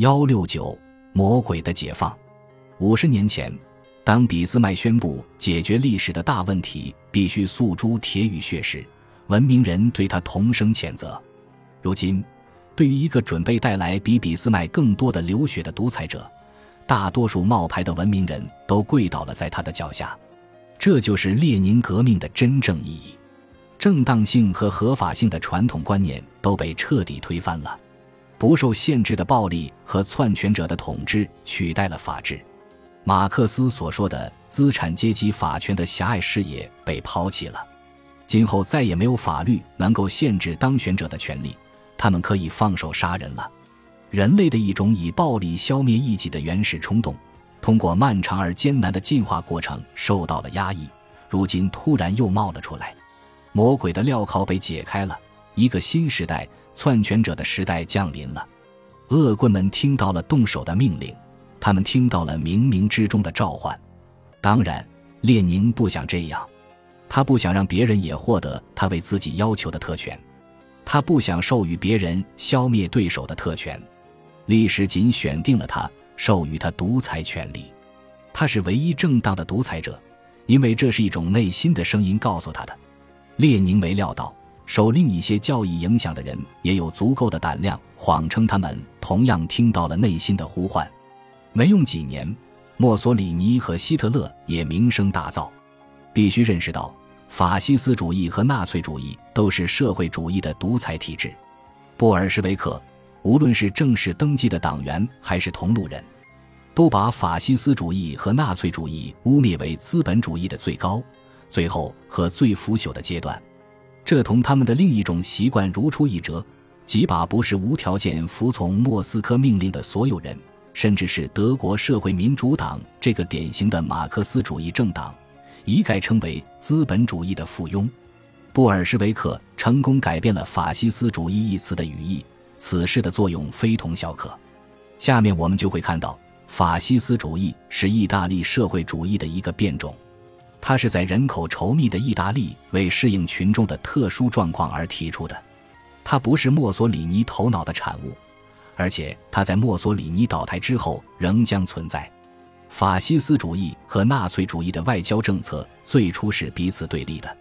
幺六九魔鬼的解放。五十年前，当俾斯麦宣布解决历史的大问题必须诉诸铁与血时，文明人对他同声谴责。如今，对于一个准备带来比俾斯麦更多的流血的独裁者，大多数冒牌的文明人都跪倒了在他的脚下。这就是列宁革命的真正意义。正当性和合法性的传统观念都被彻底推翻了。不受限制的暴力和篡权者的统治取代了法治，马克思所说的资产阶级法权的狭隘视野被抛弃了。今后再也没有法律能够限制当选者的权利，他们可以放手杀人了。人类的一种以暴力消灭异己的原始冲动，通过漫长而艰难的进化过程受到了压抑，如今突然又冒了出来。魔鬼的镣铐被解开了，一个新时代。篡权者的时代降临了，恶棍们听到了动手的命令，他们听到了冥冥之中的召唤。当然，列宁不想这样，他不想让别人也获得他为自己要求的特权，他不想授予别人消灭对手的特权。历史仅选定了他，授予他独裁权利。他是唯一正当的独裁者，因为这是一种内心的声音告诉他的。列宁没料到。受另一些教义影响的人也有足够的胆量，谎称他们同样听到了内心的呼唤。没用几年，墨索里尼和希特勒也名声大噪。必须认识到，法西斯主义和纳粹主义都是社会主义的独裁体制。布尔什维克，无论是正式登记的党员还是同路人，都把法西斯主义和纳粹主义污蔑为资本主义的最高、最后和最腐朽的阶段。这同他们的另一种习惯如出一辙，即把不是无条件服从莫斯科命令的所有人，甚至是德国社会民主党这个典型的马克思主义政党，一概称为资本主义的附庸。布尔什维克成功改变了“法西斯主义”一词的语义，此事的作用非同小可。下面我们就会看到，法西斯主义是意大利社会主义的一个变种。它是在人口稠密的意大利为适应群众的特殊状况而提出的，它不是墨索里尼头脑的产物，而且它在墨索里尼倒台之后仍将存在。法西斯主义和纳粹主义的外交政策最初是彼此对立的。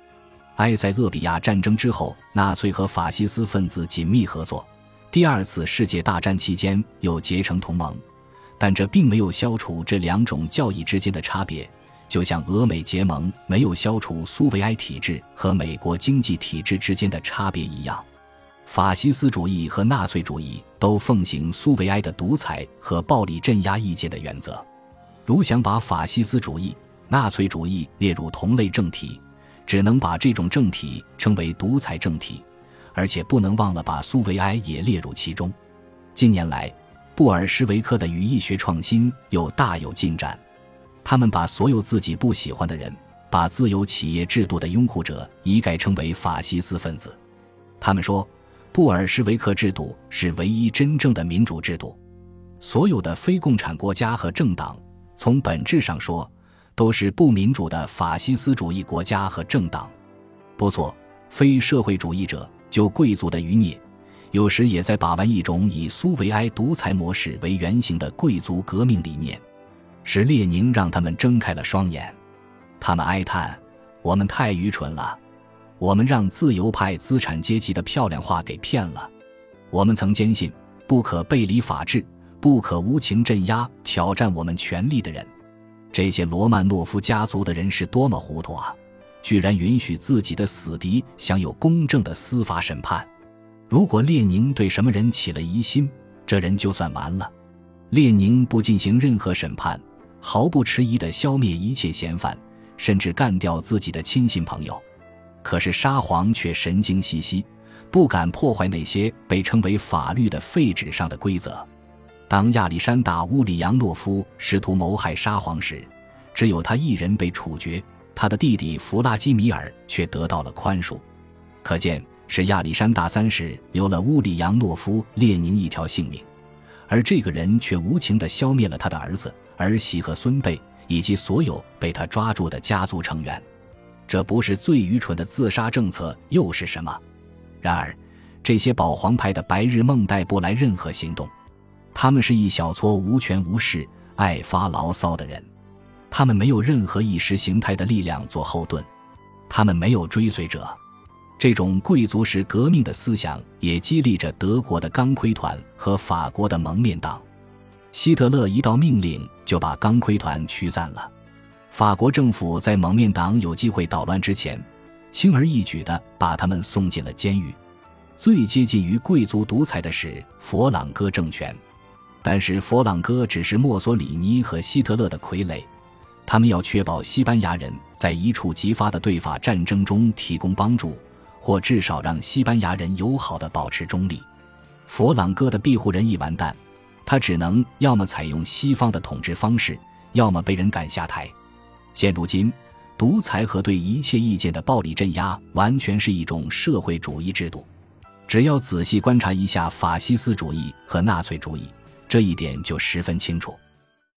埃塞俄比亚战争之后，纳粹和法西斯分子紧密合作，第二次世界大战期间又结成同盟，但这并没有消除这两种教义之间的差别。就像俄美结盟没有消除苏维埃体制和美国经济体制之间的差别一样，法西斯主义和纳粹主义都奉行苏维埃的独裁和暴力镇压意见的原则。如想把法西斯主义、纳粹主义列入同类政体，只能把这种政体称为独裁政体，而且不能忘了把苏维埃也列入其中。近年来，布尔什维克的语义学创新又大有进展。他们把所有自己不喜欢的人，把自由企业制度的拥护者一概称为法西斯分子。他们说，布尔什维克制度是唯一真正的民主制度。所有的非共产国家和政党，从本质上说，都是不民主的法西斯主义国家和政党。不错，非社会主义者就贵族的余孽，有时也在把玩一种以苏维埃独裁模式为原型的贵族革命理念。是列宁让他们睁开了双眼，他们哀叹：“我们太愚蠢了，我们让自由派资产阶级的漂亮话给骗了。我们曾坚信不可背离法治，不可无情镇压挑战我们权力的人。这些罗曼诺夫家族的人是多么糊涂啊！居然允许自己的死敌享有公正的司法审判。如果列宁对什么人起了疑心，这人就算完了。列宁不进行任何审判。”毫不迟疑地消灭一切嫌犯，甚至干掉自己的亲信朋友。可是沙皇却神经兮兮，不敢破坏那些被称为法律的废纸上的规则。当亚历山大·乌里扬诺夫试图谋害沙皇时，只有他一人被处决，他的弟弟弗拉基米尔却得到了宽恕。可见是亚历山大三世留了乌里扬诺夫·列宁一条性命，而这个人却无情地消灭了他的儿子。儿媳和孙辈以及所有被他抓住的家族成员，这不是最愚蠢的自杀政策又是什么？然而，这些保皇派的白日梦带不来任何行动。他们是一小撮无权无势、爱发牢骚的人，他们没有任何意识形态的力量做后盾，他们没有追随者。这种贵族式革命的思想也激励着德国的钢盔团和法国的蒙面党。希特勒一道命令就把钢盔团驱散了。法国政府在蒙面党有机会捣乱之前，轻而易举地把他们送进了监狱。最接近于贵族独裁的是佛朗哥政权，但是佛朗哥只是墨索里尼和希特勒的傀儡，他们要确保西班牙人在一触即发的对法战争中提供帮助，或至少让西班牙人友好的保持中立。佛朗哥的庇护人一完蛋，他只能要么采用西方的统治方式，要么被人赶下台。现如今，独裁和对一切意见的暴力镇压，完全是一种社会主义制度。只要仔细观察一下法西斯主义和纳粹主义，这一点就十分清楚。